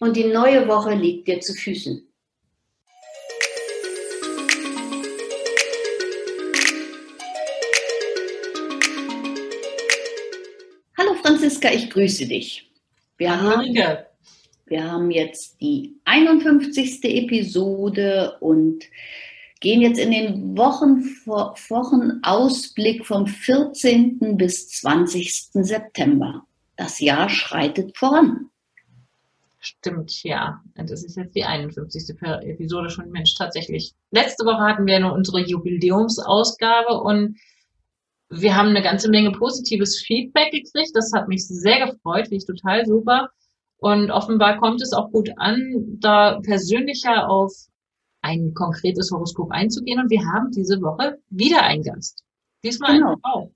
Und die neue Woche liegt dir zu Füßen. Hallo Franziska, ich grüße dich. Wir haben, wir haben jetzt die 51. Episode und gehen jetzt in den Wochen, Wochenausblick vom 14. bis 20. September. Das Jahr schreitet voran. Stimmt, ja. Das ist jetzt die 51. Episode schon. Mensch, tatsächlich. Letzte Woche hatten wir nur unsere Jubiläumsausgabe und wir haben eine ganze Menge positives Feedback gekriegt. Das hat mich sehr gefreut, finde ich total super. Und offenbar kommt es auch gut an, da persönlicher auf ein konkretes Horoskop einzugehen. Und wir haben diese Woche wieder einen Gast. Diesmal genau. eine Frau.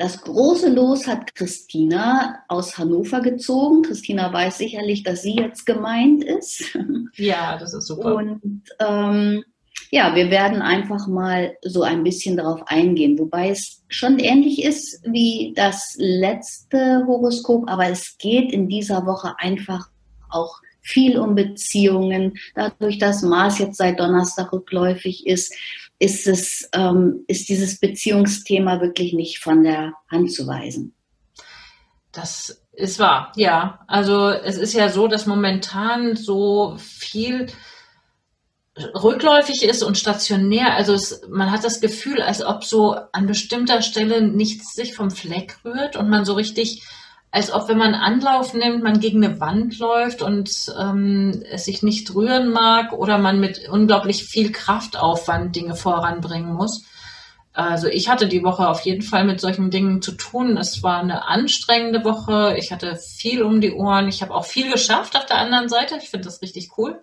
Das große Los hat Christina aus Hannover gezogen. Christina weiß sicherlich, dass sie jetzt gemeint ist. Ja, das ist super. Und ähm, ja, wir werden einfach mal so ein bisschen darauf eingehen, wobei es schon ähnlich ist wie das letzte Horoskop, aber es geht in dieser Woche einfach auch viel um Beziehungen. Dadurch, dass Mars jetzt seit Donnerstag rückläufig ist, ist es, ähm, ist dieses Beziehungsthema wirklich nicht von der Hand zu weisen. Das ist wahr, ja. Also es ist ja so, dass momentan so viel rückläufig ist und stationär. Also es, man hat das Gefühl, als ob so an bestimmter Stelle nichts sich vom Fleck rührt und man so richtig als ob wenn man Anlauf nimmt, man gegen eine Wand läuft und ähm, es sich nicht rühren mag oder man mit unglaublich viel Kraftaufwand Dinge voranbringen muss. Also ich hatte die Woche auf jeden Fall mit solchen Dingen zu tun. Es war eine anstrengende Woche. Ich hatte viel um die Ohren. Ich habe auch viel geschafft auf der anderen Seite. Ich finde das richtig cool.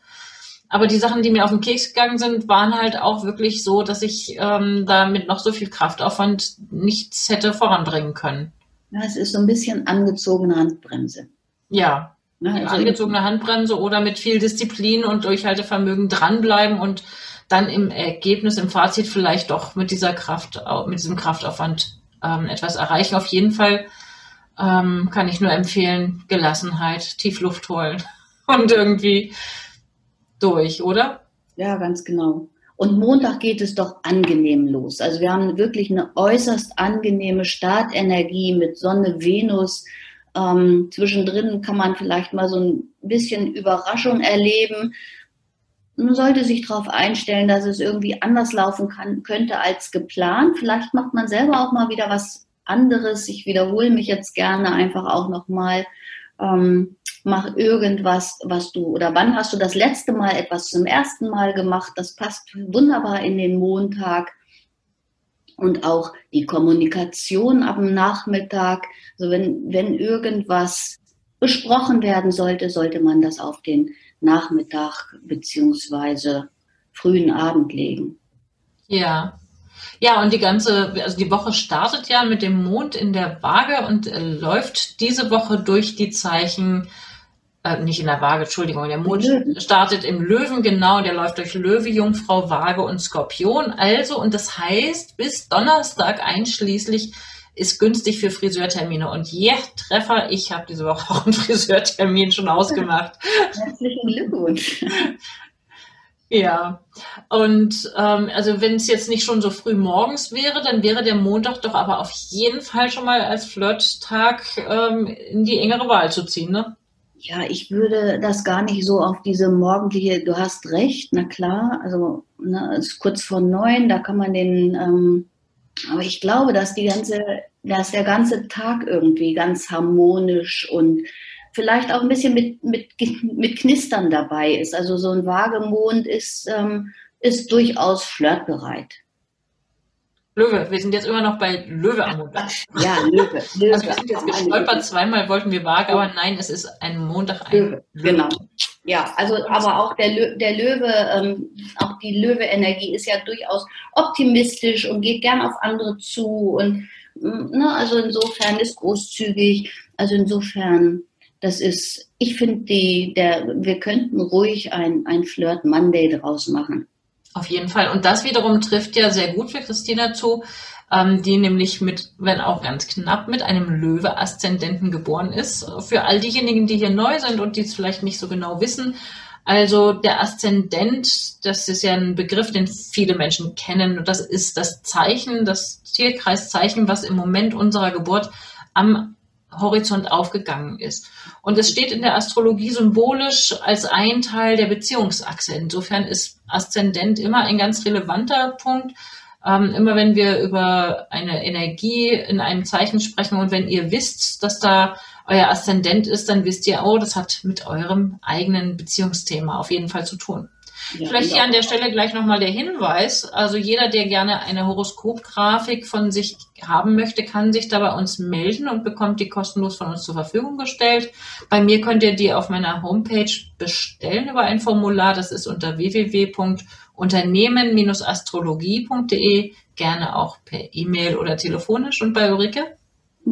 Aber die Sachen, die mir auf den Keks gegangen sind, waren halt auch wirklich so, dass ich ähm, da mit noch so viel Kraftaufwand nichts hätte voranbringen können. Ja, es ist so ein bisschen angezogene Handbremse. Ja, ne, also angezogene Handbremse oder mit viel Disziplin und Durchhaltevermögen dranbleiben und dann im Ergebnis, im Fazit vielleicht doch mit dieser Kraft, mit diesem Kraftaufwand ähm, etwas erreichen. Auf jeden Fall ähm, kann ich nur empfehlen, Gelassenheit, Tiefluft holen und irgendwie durch, oder? Ja, ganz genau. Und Montag geht es doch angenehm los. Also wir haben wirklich eine äußerst angenehme Startenergie mit Sonne, Venus. Ähm, zwischendrin kann man vielleicht mal so ein bisschen Überraschung erleben. Man sollte sich darauf einstellen, dass es irgendwie anders laufen kann, könnte als geplant. Vielleicht macht man selber auch mal wieder was anderes. Ich wiederhole mich jetzt gerne einfach auch nochmal. Ähm, mach irgendwas, was du, oder wann hast du das letzte Mal etwas zum ersten Mal gemacht? Das passt wunderbar in den Montag. Und auch die Kommunikation am Nachmittag. Also wenn, wenn irgendwas besprochen werden sollte, sollte man das auf den Nachmittag beziehungsweise frühen Abend legen. Ja. Ja, und die ganze, also die Woche startet ja mit dem Mond in der Waage und äh, läuft diese Woche durch die Zeichen äh, nicht in der Waage, Entschuldigung, der Mond Löwen. startet im Löwen, genau, der läuft durch Löwe, Jungfrau, Waage und Skorpion. Also, und das heißt, bis Donnerstag einschließlich ist günstig für Friseurtermine. Und ja, yeah, Treffer, ich habe diese Woche auch einen Friseurtermin schon ausgemacht. Herzlichen Glückwunsch. Ja, und ähm, also wenn es jetzt nicht schon so früh morgens wäre, dann wäre der Montag doch aber auf jeden Fall schon mal als Flirttag ähm, in die engere Wahl zu ziehen, ne? Ja, ich würde das gar nicht so auf diese morgendliche, du hast recht, na klar, also ne, es ist kurz vor neun, da kann man den, ähm, aber ich glaube, dass die ganze, dass der ganze Tag irgendwie ganz harmonisch und vielleicht auch ein bisschen mit, mit, mit Knistern dabei ist. Also so ein Wagemond ist, ähm, ist durchaus flirtbereit. Löwe, wir sind jetzt immer noch bei Löwe am Montag. Ja, Löwe. Also wir sind jetzt gestolpert, zweimal wollten wir Waage, aber nein, es ist ein Montag, ein Löwe. Genau. Ja, also aber auch der, Lö der Löwe, ähm, auch die Löwe-Energie ist ja durchaus optimistisch und geht gern auf andere zu und ne, also insofern ist großzügig. Also insofern, das ist, ich finde die, der, wir könnten ruhig ein, ein Flirt Monday draus machen. Auf jeden Fall. Und das wiederum trifft ja sehr gut für Christina zu, ähm, die nämlich mit, wenn auch ganz knapp, mit einem Löwe-Aszendenten geboren ist. Für all diejenigen, die hier neu sind und die es vielleicht nicht so genau wissen, also der Aszendent, das ist ja ein Begriff, den viele Menschen kennen. Das ist das Zeichen, das Tierkreiszeichen, was im Moment unserer Geburt am Horizont aufgegangen ist. Und es steht in der Astrologie symbolisch als ein Teil der Beziehungsachse. Insofern ist Aszendent immer ein ganz relevanter Punkt, ähm, immer wenn wir über eine Energie in einem Zeichen sprechen und wenn ihr wisst, dass da euer Aszendent ist, dann wisst ihr, oh, das hat mit eurem eigenen Beziehungsthema auf jeden Fall zu tun. Ja, Vielleicht hier an der Stelle gleich nochmal der Hinweis. Also jeder, der gerne eine Horoskopgrafik von sich haben möchte, kann sich da bei uns melden und bekommt die kostenlos von uns zur Verfügung gestellt. Bei mir könnt ihr die auf meiner Homepage bestellen über ein Formular. Das ist unter www.unternehmen-astrologie.de. Gerne auch per E-Mail oder telefonisch. Und bei Ulrike?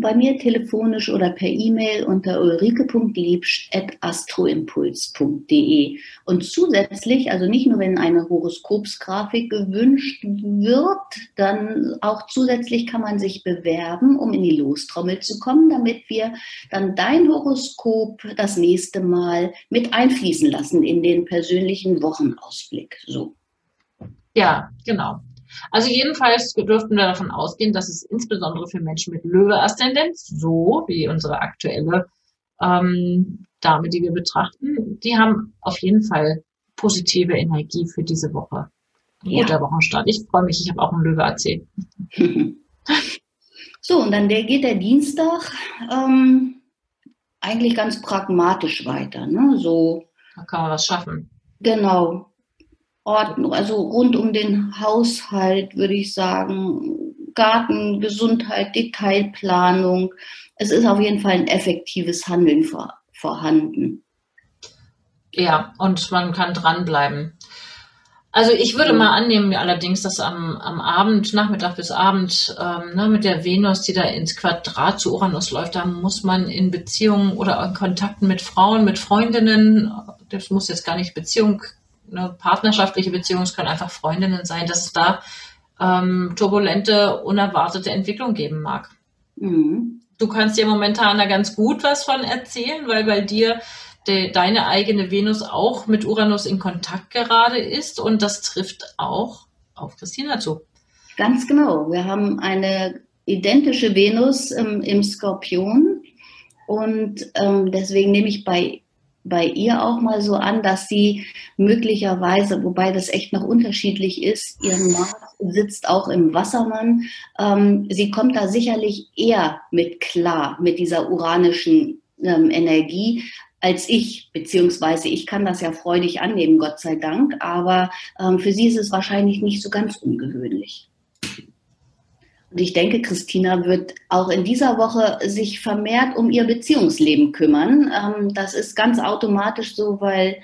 Bei mir telefonisch oder per E-Mail unter ulrike.liebsch.astroimpuls.de. Und zusätzlich, also nicht nur wenn eine Horoskopsgrafik gewünscht wird, dann auch zusätzlich kann man sich bewerben, um in die Lostrommel zu kommen, damit wir dann dein Horoskop das nächste Mal mit einfließen lassen in den persönlichen Wochenausblick. So. Ja, genau. Also jedenfalls dürften wir davon ausgehen, dass es insbesondere für Menschen mit Löwe-Aszendenz, so wie unsere aktuelle ähm, Dame, die wir betrachten, die haben auf jeden Fall positive Energie für diese Woche. Ja. Guter Wochenstart. Ich freue mich, ich habe auch einen Löwe AC. so, und dann der, geht der Dienstag ähm, eigentlich ganz pragmatisch weiter. Ne? So, da kann man was schaffen. Genau. Ordnung, also rund um den Haushalt würde ich sagen, Garten, Gesundheit, Detailplanung. Es ist auf jeden Fall ein effektives Handeln vor, vorhanden. Ja, und man kann dranbleiben. Also ich würde mal annehmen allerdings, dass am, am Abend, Nachmittag bis Abend, ähm, ne, mit der Venus, die da ins Quadrat zu Uranus läuft, da muss man in Beziehungen oder in Kontakten mit Frauen, mit Freundinnen, das muss jetzt gar nicht Beziehung eine partnerschaftliche Beziehung, es können einfach Freundinnen sein, dass es da ähm, turbulente, unerwartete Entwicklung geben mag. Mhm. Du kannst dir momentan da ganz gut was von erzählen, weil bei dir de, deine eigene Venus auch mit Uranus in Kontakt gerade ist und das trifft auch auf Christina zu. Ganz genau. Wir haben eine identische Venus ähm, im Skorpion und ähm, deswegen nehme ich bei bei ihr auch mal so an, dass sie möglicherweise, wobei das echt noch unterschiedlich ist, ihren Mars sitzt auch im Wassermann. Ähm, sie kommt da sicherlich eher mit klar, mit dieser uranischen ähm, Energie, als ich, beziehungsweise ich kann das ja freudig annehmen, Gott sei Dank, aber ähm, für sie ist es wahrscheinlich nicht so ganz ungewöhnlich. Und ich denke, Christina wird auch in dieser Woche sich vermehrt um ihr Beziehungsleben kümmern. Ähm, das ist ganz automatisch so, weil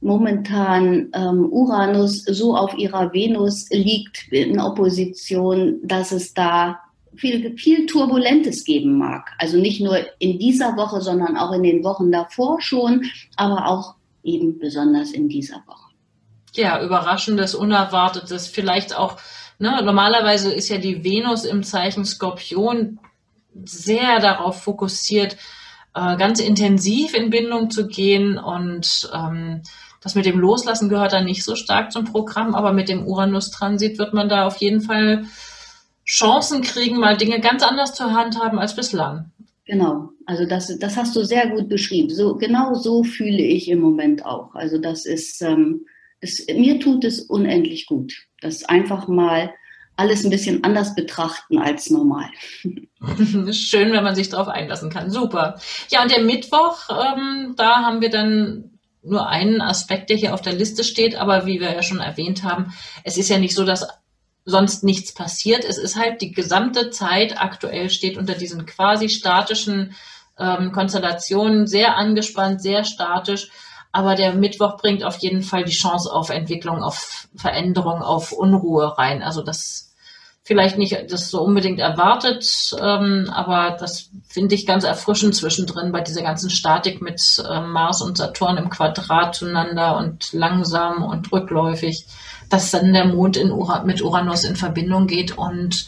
momentan ähm, Uranus so auf ihrer Venus liegt in Opposition, dass es da viel, viel Turbulentes geben mag. Also nicht nur in dieser Woche, sondern auch in den Wochen davor schon, aber auch eben besonders in dieser Woche. Ja, überraschendes, unerwartetes, vielleicht auch Ne? Normalerweise ist ja die Venus im Zeichen Skorpion sehr darauf fokussiert, äh, ganz intensiv in Bindung zu gehen und ähm, das mit dem Loslassen gehört dann nicht so stark zum Programm, aber mit dem Uranus-Transit wird man da auf jeden Fall Chancen kriegen, mal Dinge ganz anders zur Hand haben als bislang. Genau, also das, das hast du sehr gut beschrieben. So, genau so fühle ich im Moment auch. Also das ist, ähm, es, mir tut es unendlich gut, das einfach mal alles ein bisschen anders betrachten als normal. Schön, wenn man sich darauf einlassen kann. Super. Ja, und der Mittwoch, ähm, da haben wir dann nur einen Aspekt, der hier auf der Liste steht, aber wie wir ja schon erwähnt haben, es ist ja nicht so, dass sonst nichts passiert. Es ist halt die gesamte Zeit aktuell steht unter diesen quasi statischen ähm, Konstellationen sehr angespannt, sehr statisch. Aber der Mittwoch bringt auf jeden Fall die Chance auf Entwicklung, auf Veränderung, auf Unruhe rein. Also das vielleicht nicht das so unbedingt erwartet, ähm, aber das finde ich ganz erfrischend zwischendrin bei dieser ganzen Statik mit äh, Mars und Saturn im Quadrat zueinander und langsam und rückläufig, dass dann der Mond Ura mit Uranus in Verbindung geht und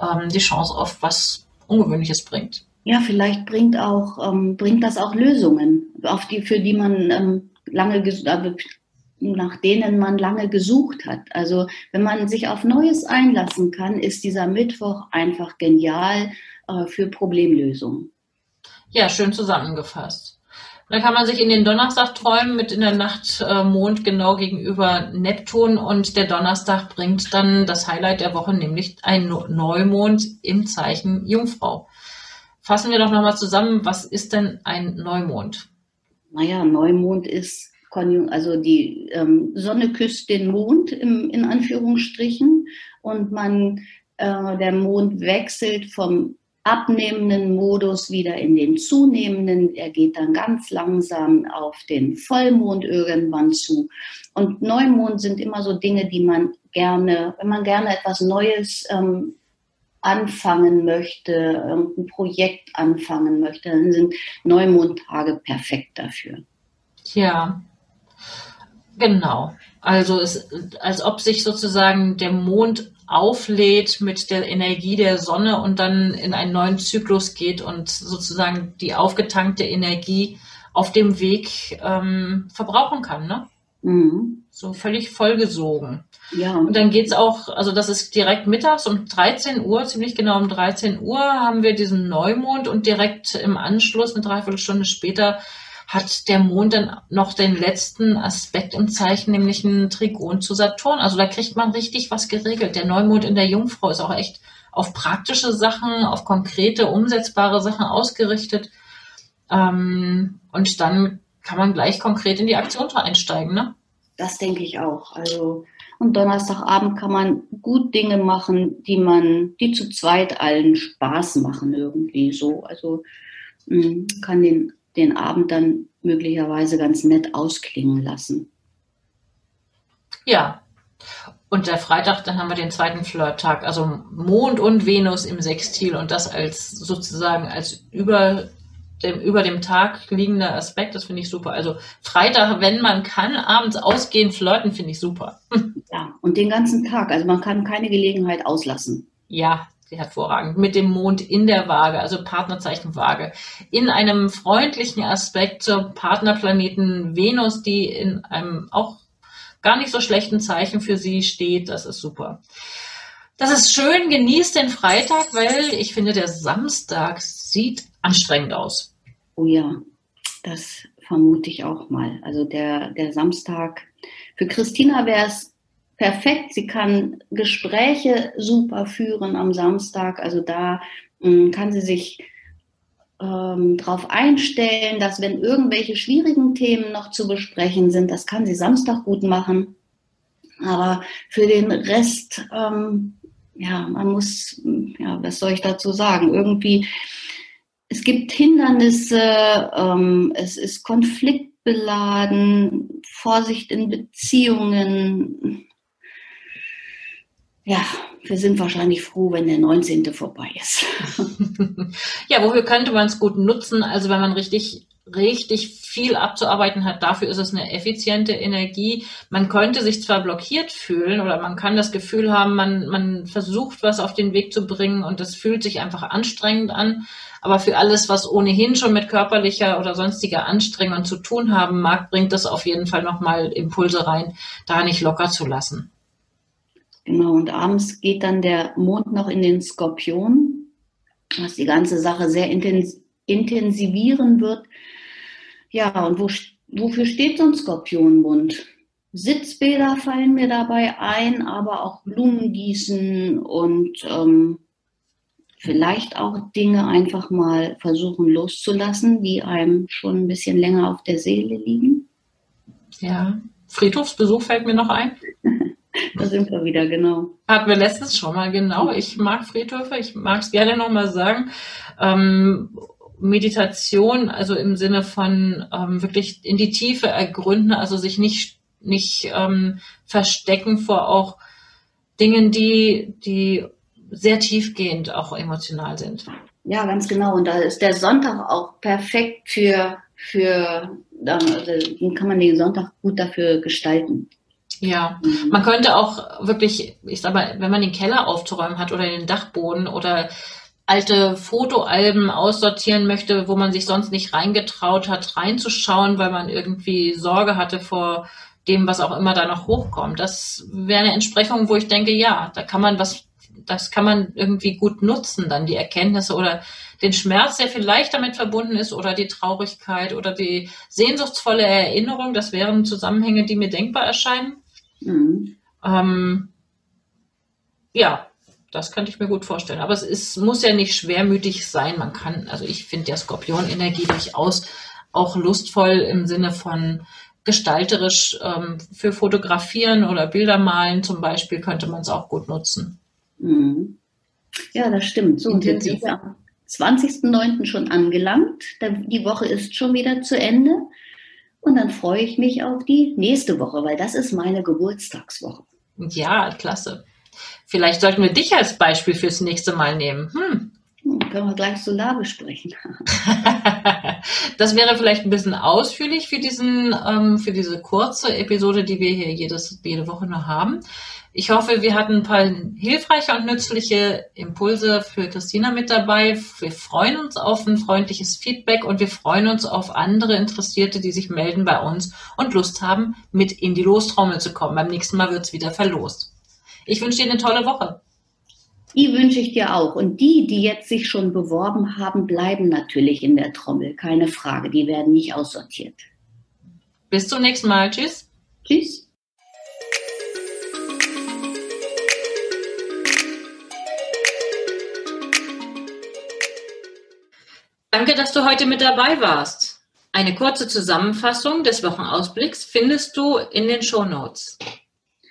ähm, die Chance auf was Ungewöhnliches bringt. Ja, vielleicht bringt auch ähm, bringt das auch Lösungen, auf die für die man ähm, lange also nach denen man lange gesucht hat. Also wenn man sich auf Neues einlassen kann, ist dieser Mittwoch einfach genial äh, für Problemlösungen. Ja, schön zusammengefasst. Dann kann man sich in den Donnerstag träumen mit in der Nacht äh, Mond genau gegenüber Neptun und der Donnerstag bringt dann das Highlight der Woche, nämlich ein Neumond im Zeichen Jungfrau. Fassen wir doch nochmal zusammen, was ist denn ein Neumond? Naja, Neumond ist also die ähm, Sonne küsst den Mond im, in Anführungsstrichen und man, äh, der Mond wechselt vom abnehmenden Modus wieder in den zunehmenden. Er geht dann ganz langsam auf den Vollmond irgendwann zu. Und Neumond sind immer so Dinge, die man gerne, wenn man gerne etwas Neues ähm, anfangen möchte, ein Projekt anfangen möchte, dann sind Neumondtage perfekt dafür. Ja, Genau. Also es, als ob sich sozusagen der Mond auflädt mit der Energie der Sonne und dann in einen neuen Zyklus geht und sozusagen die aufgetankte Energie auf dem Weg ähm, verbrauchen kann, ne? Mhm. So völlig vollgesogen. Ja. Und dann geht's auch, also das ist direkt mittags um 13 Uhr, ziemlich genau um 13 Uhr haben wir diesen Neumond und direkt im Anschluss, eine Dreiviertelstunde später, hat der Mond dann noch den letzten Aspekt im Zeichen, nämlich ein Trigon zu Saturn. Also da kriegt man richtig was geregelt. Der Neumond in der Jungfrau ist auch echt auf praktische Sachen, auf konkrete, umsetzbare Sachen ausgerichtet. Ähm, und dann kann man gleich konkret in die Aktion einsteigen, ne? Das denke ich auch. Also und Donnerstagabend kann man gut Dinge machen, die man, die zu zweit allen Spaß machen irgendwie so. Also mh, mm, kann den den Abend dann möglicherweise ganz nett ausklingen lassen. Ja. Und der Freitag, dann haben wir den zweiten Flirttag, also Mond und Venus im Sextil und das als sozusagen als über dem, über dem Tag liegender Aspekt, das finde ich super. Also Freitag, wenn man kann, abends ausgehen, flirten, finde ich super. Ja, und den ganzen Tag. Also man kann keine Gelegenheit auslassen. Ja, hervorragend, mit dem Mond in der Waage, also Partnerzeichen Waage, in einem freundlichen Aspekt zur Partnerplaneten Venus, die in einem auch gar nicht so schlechten Zeichen für sie steht. Das ist super. Das ist schön, genießt den Freitag, weil ich finde, der Samstag sieht anstrengend aus. Oh ja, das vermute ich auch mal. Also der, der Samstag, für Christina wäre es perfekt. Sie kann Gespräche super führen am Samstag. Also da ähm, kann sie sich ähm, darauf einstellen, dass wenn irgendwelche schwierigen Themen noch zu besprechen sind, das kann sie Samstag gut machen. Aber für den Rest, ähm, ja, man muss, ja, was soll ich dazu sagen? Irgendwie, es gibt Hindernisse, ähm, es ist konfliktbeladen, Vorsicht in Beziehungen, ja, wir sind wahrscheinlich froh, wenn der 19. vorbei ist. ja, wofür könnte man es gut nutzen? Also wenn man richtig richtig viel abzuarbeiten hat, dafür ist es eine effiziente Energie. Man könnte sich zwar blockiert fühlen oder man kann das Gefühl haben, man, man versucht was auf den Weg zu bringen und es fühlt sich einfach anstrengend an. Aber für alles, was ohnehin schon mit körperlicher oder sonstiger Anstrengung zu tun haben mag, bringt das auf jeden Fall nochmal Impulse rein, da nicht locker zu lassen. Genau, und abends geht dann der Mond noch in den Skorpion, was die ganze Sache sehr intens intensivieren wird. Ja, und wo, wofür steht so ein Skorpionmond? Sitzbäder fallen mir dabei ein, aber auch Blumengießen und ähm, vielleicht auch Dinge einfach mal versuchen loszulassen, die einem schon ein bisschen länger auf der Seele liegen. Ja, Friedhofsbesuch fällt mir noch ein. Da sind wir wieder, genau. Hatten wir letztens schon mal, genau. Ich mag Friedhöfe, ich mag es gerne nochmal sagen. Ähm, Meditation, also im Sinne von ähm, wirklich in die Tiefe ergründen, also sich nicht, nicht ähm, verstecken vor auch Dingen, die, die sehr tiefgehend auch emotional sind. Ja, ganz genau. Und da ist der Sonntag auch perfekt für, für, also den kann man den Sonntag gut dafür gestalten. Ja, mhm. man könnte auch wirklich, ich sag mal, wenn man den Keller aufzuräumen hat oder den Dachboden oder alte Fotoalben aussortieren möchte, wo man sich sonst nicht reingetraut hat, reinzuschauen, weil man irgendwie Sorge hatte vor dem, was auch immer da noch hochkommt. Das wäre eine Entsprechung, wo ich denke, ja, da kann man was, das kann man irgendwie gut nutzen, dann die Erkenntnisse oder den Schmerz, der vielleicht damit verbunden ist, oder die Traurigkeit oder die sehnsuchtsvolle Erinnerung. Das wären Zusammenhänge, die mir denkbar erscheinen. Mhm. Ähm, ja, das könnte ich mir gut vorstellen. Aber es ist, muss ja nicht schwermütig sein. Man kann, also ich finde der Skorpion-Energie durchaus auch lustvoll im Sinne von gestalterisch ähm, für Fotografieren oder Bilder malen zum Beispiel könnte man es auch gut nutzen. Mhm. Ja, das stimmt. So, und jetzt sind wir am 20.09. schon angelangt. Die Woche ist schon wieder zu Ende. Und dann freue ich mich auf die nächste Woche, weil das ist meine Geburtstagswoche. Ja, klasse. Vielleicht sollten wir dich als Beispiel fürs nächste Mal nehmen. Hm. hm können wir gleich Solar besprechen. das wäre vielleicht ein bisschen ausführlich für diesen, ähm, für diese kurze Episode, die wir hier jedes, jede Woche nur haben. Ich hoffe, wir hatten ein paar hilfreiche und nützliche Impulse für Christina mit dabei. Wir freuen uns auf ein freundliches Feedback und wir freuen uns auf andere Interessierte, die sich melden bei uns und Lust haben, mit in die Lostrommel zu kommen. Beim nächsten Mal wird es wieder verlost. Ich wünsche dir eine tolle Woche. Die wünsche ich dir auch. Und die, die jetzt sich schon beworben haben, bleiben natürlich in der Trommel. Keine Frage. Die werden nicht aussortiert. Bis zum nächsten Mal. Tschüss. Tschüss. Danke, dass du heute mit dabei warst. Eine kurze Zusammenfassung des Wochenausblicks findest du in den Show Notes.